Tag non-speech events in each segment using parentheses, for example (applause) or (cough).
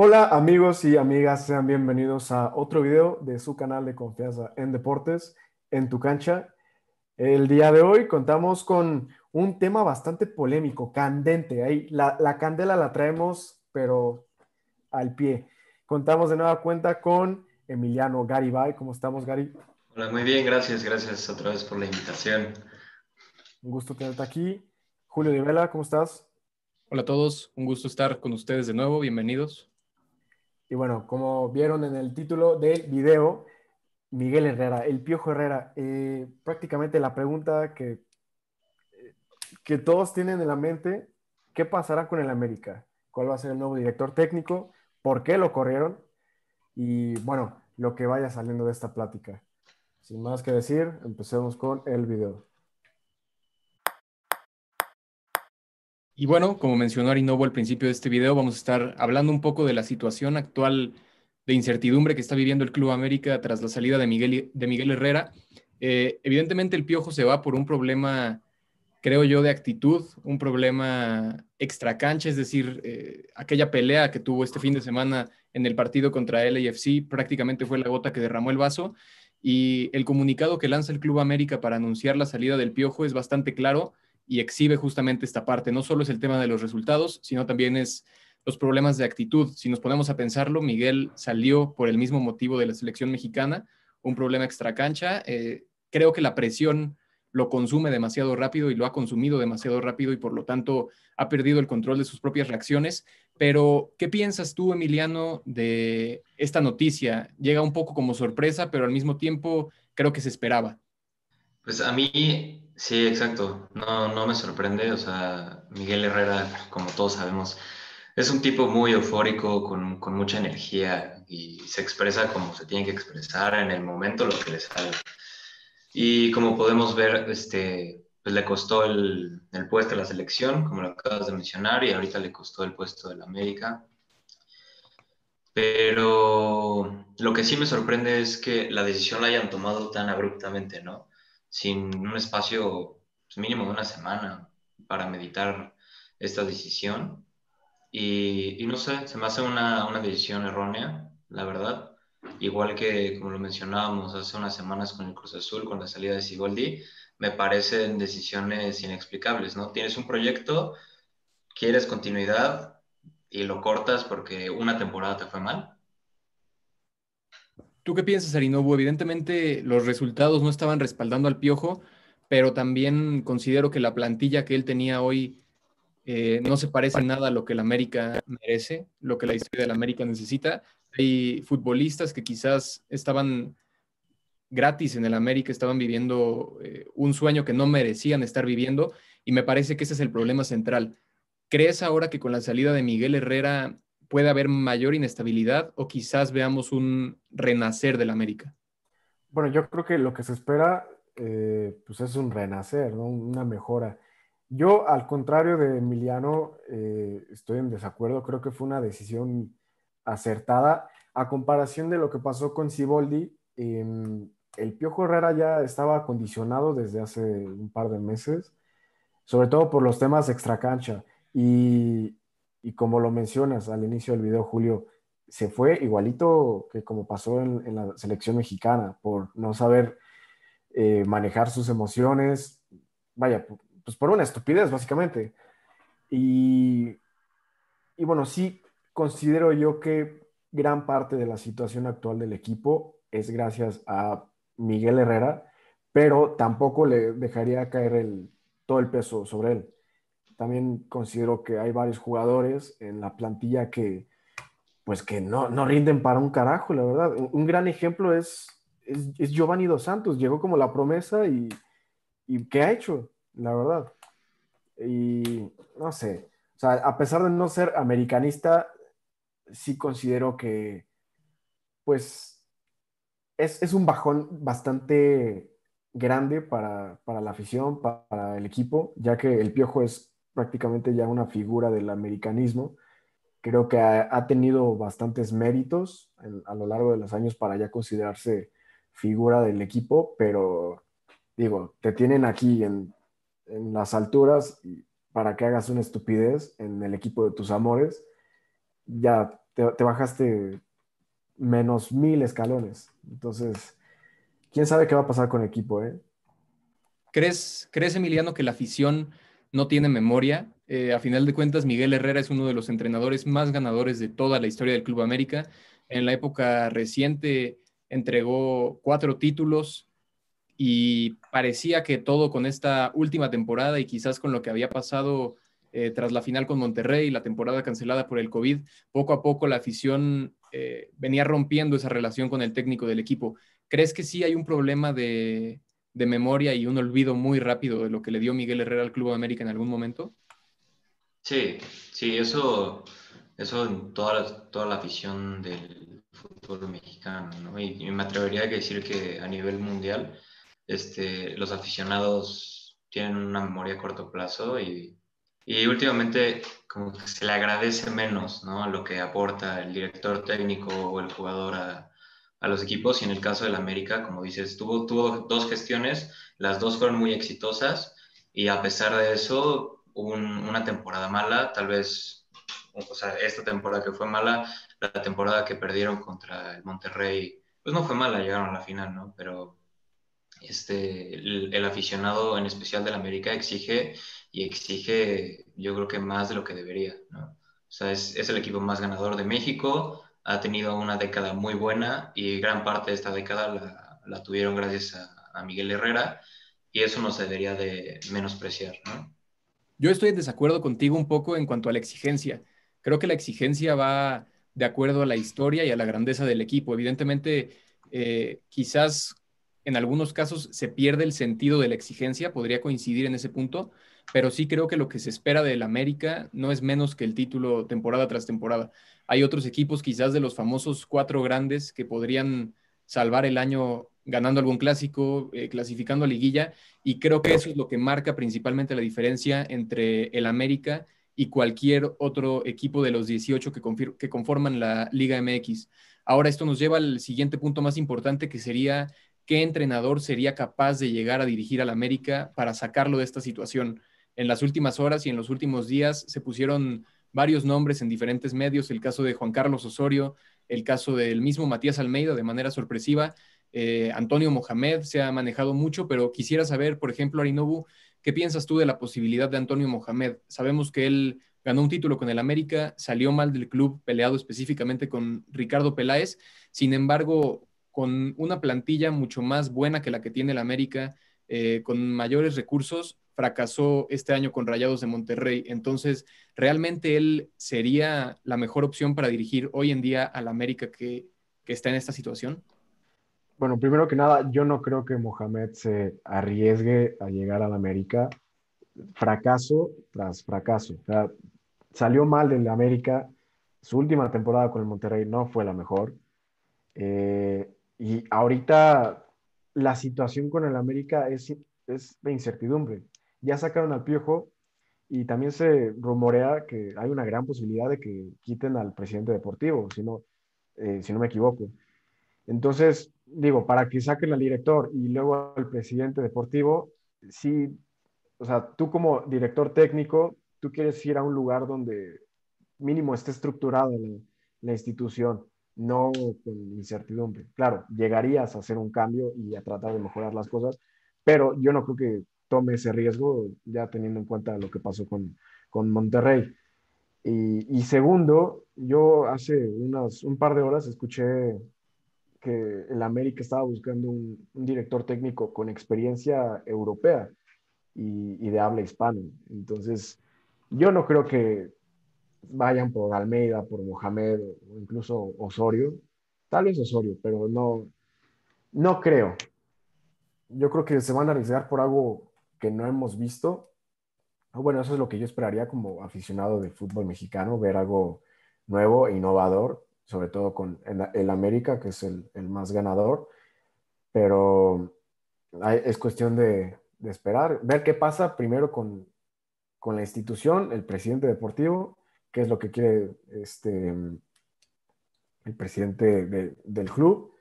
Hola amigos y amigas, sean bienvenidos a otro video de su canal de confianza en deportes, en tu cancha. El día de hoy contamos con un tema bastante polémico, candente. Ahí la, la candela la traemos, pero al pie. Contamos de nueva cuenta con Emiliano Garibay. ¿Cómo estamos, Gary? Hola, muy bien, gracias, gracias otra vez por la invitación. Un gusto tenerte aquí. Julio de Vela, ¿cómo estás? Hola a todos, un gusto estar con ustedes de nuevo, bienvenidos. Y bueno, como vieron en el título del video, Miguel Herrera, el Piojo Herrera, eh, prácticamente la pregunta que, que todos tienen en la mente, ¿qué pasará con el América? ¿Cuál va a ser el nuevo director técnico? ¿Por qué lo corrieron? Y bueno, lo que vaya saliendo de esta plática. Sin más que decir, empecemos con el video. Y bueno, como mencionó Arinovo al principio de este video, vamos a estar hablando un poco de la situación actual de incertidumbre que está viviendo el Club América tras la salida de Miguel, de Miguel Herrera. Eh, evidentemente el Piojo se va por un problema, creo yo, de actitud, un problema extra cancha, es decir, eh, aquella pelea que tuvo este fin de semana en el partido contra LAFC prácticamente fue la gota que derramó el vaso y el comunicado que lanza el Club América para anunciar la salida del Piojo es bastante claro y exhibe justamente esta parte. No solo es el tema de los resultados, sino también es los problemas de actitud. Si nos ponemos a pensarlo, Miguel salió por el mismo motivo de la selección mexicana, un problema extracancha. Eh, creo que la presión lo consume demasiado rápido y lo ha consumido demasiado rápido y por lo tanto ha perdido el control de sus propias reacciones. Pero, ¿qué piensas tú, Emiliano, de esta noticia? Llega un poco como sorpresa, pero al mismo tiempo creo que se esperaba. Pues a mí Sí, exacto. No, no me sorprende. O sea, Miguel Herrera, como todos sabemos, es un tipo muy eufórico, con, con, mucha energía y se expresa como se tiene que expresar en el momento lo que le sale. Y como podemos ver, este, pues le costó el, puesto de la selección, como lo acabas de mencionar, y ahorita le costó el puesto del América. Pero lo que sí me sorprende es que la decisión la hayan tomado tan abruptamente, ¿no? Sin un espacio pues, mínimo de una semana para meditar esta decisión. Y, no sé, se me hace una, una, decisión errónea, la verdad. Igual que, como lo mencionábamos hace unas semanas con el Cruz Azul, con la salida de Siboldi, me parecen decisiones inexplicables, ¿no? Tienes un proyecto, quieres continuidad y lo cortas porque una temporada te fue mal ¿Tú qué piensas, Arinobu? Evidentemente los resultados no estaban respaldando al Piojo, pero también considero que la plantilla que él tenía hoy eh, no se parece nada a lo que el América merece, lo que la historia del América necesita. Hay futbolistas que quizás estaban gratis en el América, estaban viviendo eh, un sueño que no merecían estar viviendo y me parece que ese es el problema central. ¿Crees ahora que con la salida de Miguel Herrera puede haber mayor inestabilidad o quizás veamos un renacer del América? Bueno, yo creo que lo que se espera eh, pues es un renacer, ¿no? una mejora. Yo, al contrario de Emiliano, eh, estoy en desacuerdo. Creo que fue una decisión acertada. A comparación de lo que pasó con Siboldi, el Piojo Herrera ya estaba acondicionado desde hace un par de meses, sobre todo por los temas extracancha. Y, y como lo mencionas al inicio del video, Julio, se fue igualito que como pasó en, la selección mexicana, por no saber eh, manejar sus emociones, vaya, pues por una estupidez, básicamente. Y, y bueno, sí considero yo que gran parte de la situación actual del equipo es gracias a Miguel Herrera, pero tampoco le dejaría caer todo el peso sobre él también considero que hay varios jugadores en la plantilla que, pues que no, no rinden para un carajo, la verdad. Un, gran ejemplo es, es, Giovanni Dos Santos, llegó como la promesa y, y ¿qué ha hecho? La verdad. Y no sé, o sea, a pesar de no ser americanista, sí considero que, pues, es, es un bajón bastante grande para, para, la afición, para el equipo, ya que el Piojo es prácticamente ya una figura del americanismo. Creo que ha, tenido bastantes méritos a lo largo de los años para ya considerarse figura del equipo, pero digo, te tienen aquí en, en las alturas para que hagas una estupidez en el equipo de tus amores, ya te, bajaste menos mil escalones. Entonces, quién sabe qué va a pasar con el equipo, ¿eh? ¿Crees, ¿Crees, Emiliano, que la afición no tiene memoria? Eh, a final de cuentas, Miguel Herrera es uno de los entrenadores más ganadores de toda la historia del Club América. En la época reciente entregó cuatro títulos y parecía que todo con esta última temporada y quizás con lo que había pasado eh, tras la final con Monterrey, la temporada cancelada por el COVID, poco a poco la afición eh, venía rompiendo esa relación con el técnico del equipo. ¿Crees que sí hay un problema de, memoria y un olvido muy rápido de lo que le dio Miguel Herrera al Club América en algún momento? Sí, sí, eso, eso en toda toda la afición del fútbol mexicano, Y, me atrevería a decir que a nivel mundial, este, los aficionados tienen una memoria a corto plazo y y últimamente como que se le agradece menos ¿no? lo que aporta el director técnico o el jugador a, a los equipos. Y en el caso del América, como dices, tuvo, tuvo dos gestiones, las dos fueron muy exitosas y a pesar de eso, una temporada mala, tal vez, o sea, esta temporada que fue mala, la temporada que perdieron contra el Monterrey, pues no fue mala, llegaron a la final, ¿no? Pero este, el, el aficionado en especial del América exige y exige, yo creo que más de lo que debería, ¿no? O sea, es, es, el equipo más ganador de México, ha tenido una década muy buena y gran parte de esta década la, la tuvieron gracias a, a, Miguel Herrera y eso no se debería de menospreciar, ¿no? Yo estoy en desacuerdo contigo un poco en cuanto a la exigencia. Creo que la exigencia va de acuerdo a la historia y a la grandeza del equipo. Evidentemente, eh, quizás en algunos casos se pierde el sentido de la exigencia, podría coincidir en ese punto, pero sí creo que lo que se espera del América no es menos que el título temporada tras temporada. Hay otros equipos, quizás de los famosos cuatro grandes, que podrían salvar el año ganando algún clásico, eh, clasificando a liguilla, y creo que eso es lo que marca principalmente la diferencia entre el América y cualquier otro equipo de los 18 que, que conforman la Liga MX. Ahora esto nos lleva al siguiente punto más importante, que sería qué entrenador sería capaz de llegar a dirigir al América para sacarlo de esta situación en las últimas horas y en los últimos días se pusieron varios nombres en diferentes medios, el caso de Juan Carlos Osorio, el caso del mismo Matías Almeida de manera sorpresiva, eh, Antonio Mohamed se ha manejado mucho, pero quisiera saber, por ejemplo, Arinobu, ¿qué piensas tú de la posibilidad de Antonio Mohamed? Sabemos que él ganó un título con el América, salió mal del club, peleado específicamente con Ricardo Peláez, sin embargo, con una plantilla mucho más buena que la que tiene el América, eh, con mayores recursos, fracasó este año con Rayados de Monterrey. Entonces, ¿realmente él sería la mejor opción para dirigir hoy en día al América que, que está en esta situación? Bueno, primero que nada, yo no creo que Mohamed se arriesgue a llegar al América fracaso tras fracaso. O sea, salió mal del América, su última temporada con el Monterrey no fue la mejor. Eh, y ahorita la situación con el América es, es de incertidumbre ya sacaron al Piojo y también se rumorea que hay una gran posibilidad de que quiten al presidente deportivo, si no, eh, si no me equivoco. Entonces, digo, para que saquen al director y luego al presidente deportivo, sí, o sea, tú como director técnico, tú quieres ir a un lugar donde mínimo esté estructurada la, la institución, no con incertidumbre. Claro, llegarías a hacer un cambio y a tratar de mejorar las cosas, pero yo no creo que tome ese riesgo, ya teniendo en cuenta lo que pasó con, con Monterrey. Y, segundo, yo hace unas, un par de horas escuché que el América estaba buscando un, director técnico con experiencia europea y, y, de habla hispana. Entonces, yo no creo que vayan por Almeida, por Mohamed o incluso Osorio. Tal vez Osorio, pero no, no creo. Yo creo que se van a arriesgar por algo que no hemos visto. Bueno, eso es lo que yo esperaría como aficionado de fútbol mexicano, ver algo nuevo e innovador, sobre todo con el, América, que es el, más ganador. Pero es cuestión de, esperar, ver qué pasa primero con, la institución, el presidente deportivo, qué es lo que quiere este, el presidente del club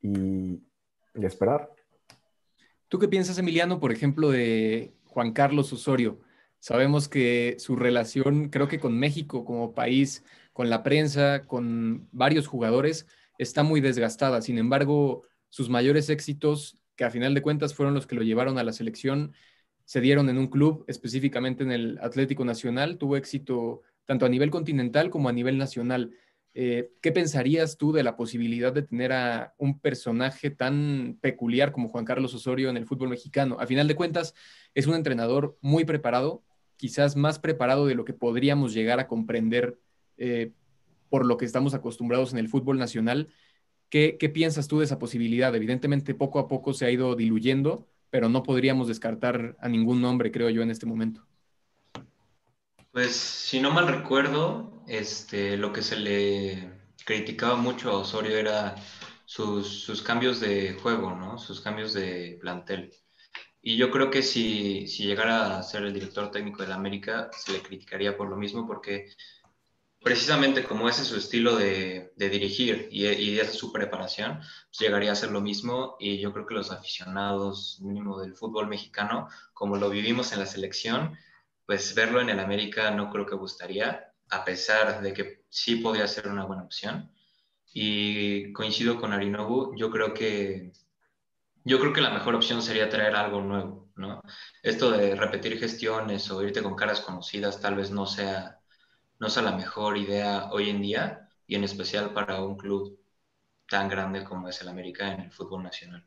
y, y esperar. ¿Tú qué piensas, Emiliano, por ejemplo, de Juan Carlos Osorio? Sabemos que su relación, creo que con México como país, con la prensa, con varios jugadores, está muy desgastada. Sin embargo, sus mayores éxitos, que a final de cuentas fueron los que lo llevaron a la selección, se dieron en un club, específicamente en el Atlético Nacional. Tuvo éxito tanto a nivel continental como a nivel nacional. Eh, ¿Qué pensarías tú de la posibilidad de tener a un personaje tan peculiar como Juan Carlos Osorio en el fútbol mexicano? A final de cuentas, es un entrenador muy preparado, quizás más preparado de lo que podríamos llegar a comprender eh, por lo que estamos acostumbrados en el fútbol nacional. ¿Qué, ¿Qué piensas tú de esa posibilidad? Evidentemente, poco a poco se ha ido diluyendo, pero no podríamos descartar a ningún nombre, creo yo, en este momento. Pues si no mal recuerdo, este, lo que se le criticaba mucho a Osorio era sus, cambios de juego, ¿no? Sus cambios de plantel. Y yo creo que si, si llegara a ser el director técnico de la América, se le criticaría por lo mismo, porque precisamente como ese es su estilo de, dirigir y, y su preparación, pues llegaría a ser lo mismo. Y yo creo que los aficionados, mínimo del fútbol mexicano, como lo vivimos en la selección, pues verlo en el América no creo que gustaría, a pesar de que sí podría ser una buena opción. Y coincido con Arinobu, yo creo que yo creo que la mejor opción sería traer algo nuevo, ¿no? Esto de repetir gestiones o irte con caras conocidas tal vez no sea, no sea la mejor idea hoy en día y en especial para un club tan grande como es el América en el fútbol nacional.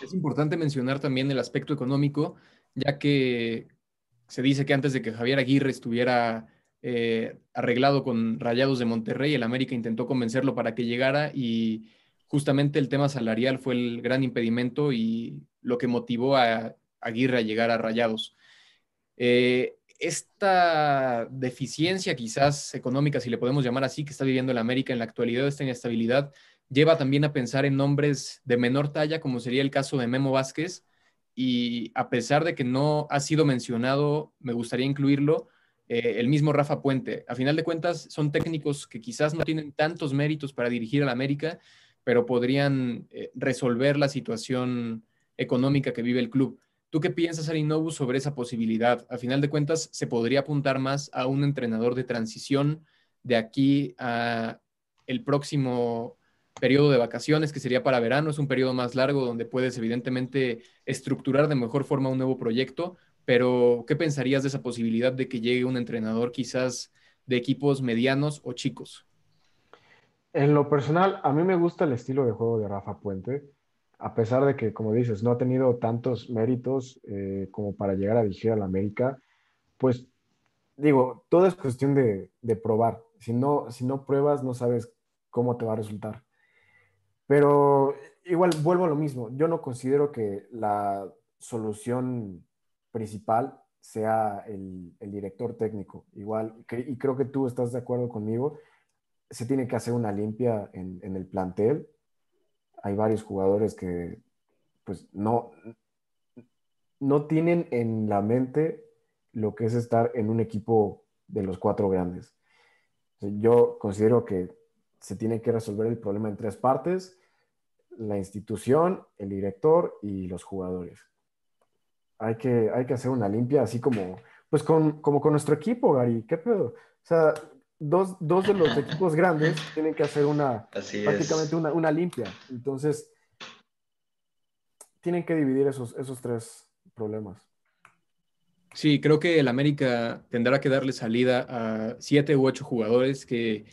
Es importante mencionar también el aspecto económico, ya que se dice que antes de que Javier Aguirre estuviera eh, arreglado con Rayados de Monterrey, el América intentó convencerlo para que llegara y justamente el tema salarial fue el gran impedimento y lo que motivó a Aguirre a llegar a Rayados. Eh, esta deficiencia quizás económica, si le podemos llamar así, que está viviendo el América en la actualidad, esta inestabilidad, lleva también a pensar en nombres de menor talla, como sería el caso de Memo Vázquez, y a pesar de que no ha sido mencionado, me gustaría incluirlo, eh, el mismo Rafa Puente. A final de cuentas, son técnicos que quizás no tienen tantos méritos para dirigir al América, pero podrían eh, resolver la situación económica que vive el club. ¿Tú qué piensas, Arinobu, sobre esa posibilidad? A final de cuentas, ¿se podría apuntar más a un entrenador de transición de aquí a el próximo periodo de vacaciones, que sería para verano, es un periodo más largo donde puedes evidentemente estructurar de mejor forma un nuevo proyecto, pero ¿qué pensarías de esa posibilidad de que llegue un entrenador quizás de equipos medianos o chicos? En lo personal, a mí me gusta el estilo de juego de Rafa Puente, a pesar de que, como dices, no ha tenido tantos méritos eh, como para llegar a dirigir a la América, pues digo, todo es cuestión de, de probar. Si no, si no pruebas, no sabes cómo te va a resultar. Pero igual vuelvo a lo mismo. Yo no considero que la solución principal sea el, director técnico. Igual, y creo que tú estás de acuerdo conmigo, se tiene que hacer una limpia en, el plantel. Hay varios jugadores que pues no, no tienen en la mente lo que es estar en un equipo de los cuatro grandes. Yo considero que se tiene que resolver el problema en tres partes, la institución, el director y los jugadores. Hay que, hay que hacer una limpia, así como, pues con, como con nuestro equipo, Gary. ¿Qué pedo? O sea, dos, dos de los equipos grandes tienen que hacer una, prácticamente una, una, limpia. Entonces, tienen que dividir esos, esos tres problemas. Sí, creo que el América tendrá que darle salida a siete u ocho jugadores que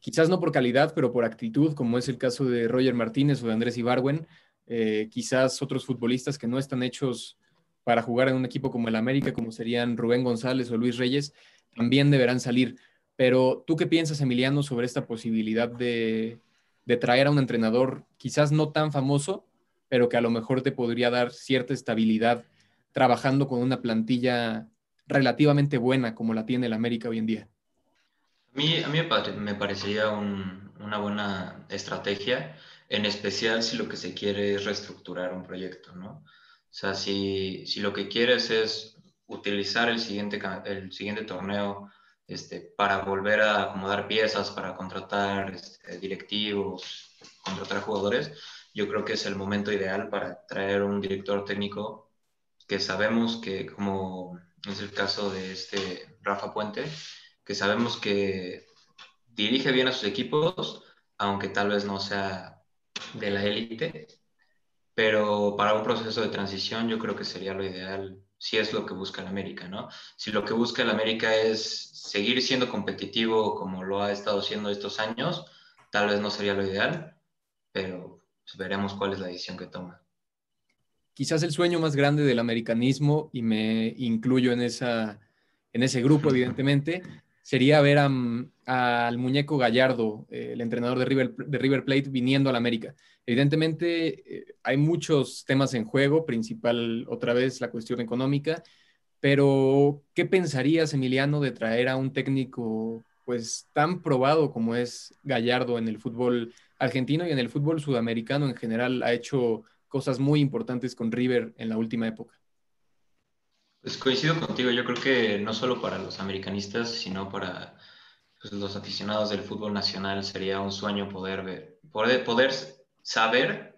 quizás no por calidad, pero por actitud, como es el caso de Roger Martínez o de Andrés Ibarwen, eh, quizás otros futbolistas que no están hechos para jugar en un equipo como el América, como serían Rubén González o Luis Reyes, también deberán salir. Pero tú qué piensas, Emiliano, sobre esta posibilidad de, de traer a un entrenador quizás no tan famoso, pero que a lo mejor te podría dar cierta estabilidad trabajando con una plantilla relativamente buena como la tiene el América hoy en día? A mí, a mí me parecería una buena estrategia, en especial si lo que se quiere es reestructurar un proyecto, ¿no? O sea, si, si lo que quieres es utilizar el siguiente, el siguiente torneo este, para volver a acomodar piezas, para contratar este, directivos, contratar jugadores, yo creo que es el momento ideal para traer un director técnico que sabemos que, como es el caso de este Rafa Puente, que sabemos que dirige bien a sus equipos, aunque tal vez no sea de la élite, pero para un proceso de transición yo creo que sería lo ideal si es lo que busca el América, ¿no? Si lo que busca el América es seguir siendo competitivo como lo ha estado siendo estos años, tal vez no sería lo ideal, pero pues, veremos cuál es la decisión que toma. Quizás el sueño más grande del americanismo, y me incluyo en, esa, en ese grupo, (laughs) evidentemente, sería ver al muñeco Gallardo, eh, el entrenador de River, de River Plate, viniendo al América. Evidentemente, eh, hay muchos temas en juego, principal otra vez la cuestión económica, pero ¿qué pensarías, Emiliano, de traer a un técnico pues tan probado como es Gallardo en el fútbol argentino y en el fútbol sudamericano en general? Ha hecho cosas muy importantes con River en la última época. Pues coincido contigo, yo creo que no solo para los americanistas, sino para pues, los aficionados del fútbol nacional sería un sueño poder ver, poder, poder saber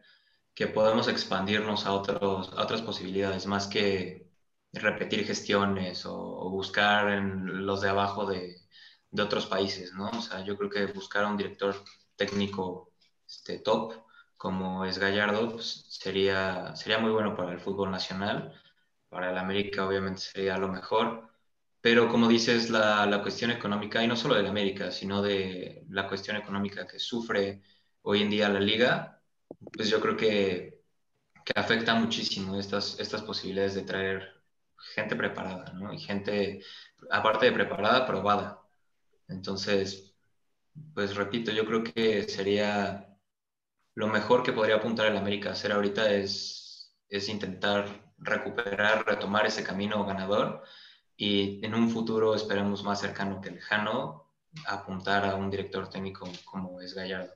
que podemos expandirnos a, otros, a otras posibilidades, más que repetir gestiones o, buscar en los de abajo de, de, otros países, ¿no? O sea, yo creo que buscar a un director técnico este, top como es Gallardo pues, sería, sería muy bueno para el fútbol nacional, para el América obviamente sería lo mejor, pero como dices, la, la cuestión económica, y no solo del América, sino de la cuestión económica que sufre hoy en día la liga, pues yo creo que, que afecta muchísimo estas, estas posibilidades de traer gente preparada, ¿no? Y gente, aparte de preparada, probada. Entonces, pues repito, yo creo que sería lo mejor que podría apuntar el América a hacer ahorita es, es intentar recuperar, retomar ese camino ganador y en un futuro esperemos más cercano que lejano apuntar a un director técnico como es Gallardo.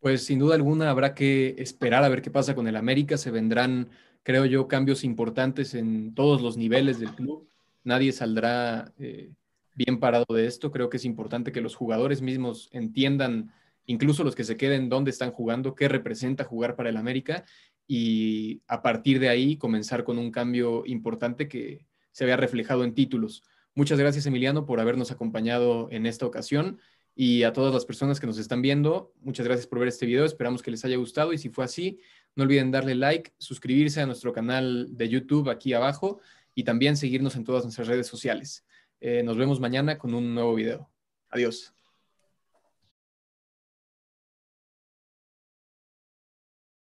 Pues sin duda alguna habrá que esperar a ver qué pasa con el América. Se vendrán, creo yo, cambios importantes en todos los niveles del club. Nadie saldrá eh, bien parado de esto. Creo que es importante que los jugadores mismos entiendan, incluso los que se queden, dónde están jugando, qué representa jugar para el América y a partir de ahí comenzar con un cambio importante que se vea reflejado en títulos. Muchas gracias, Emiliano, por habernos acompañado en esta ocasión. Y a todas las personas que nos están viendo, muchas gracias por ver este video. Esperamos que les haya gustado y si fue así, no olviden darle like, suscribirse a nuestro canal de YouTube aquí abajo y también seguirnos en todas nuestras redes sociales. Eh, nos vemos mañana con un nuevo video. Adiós.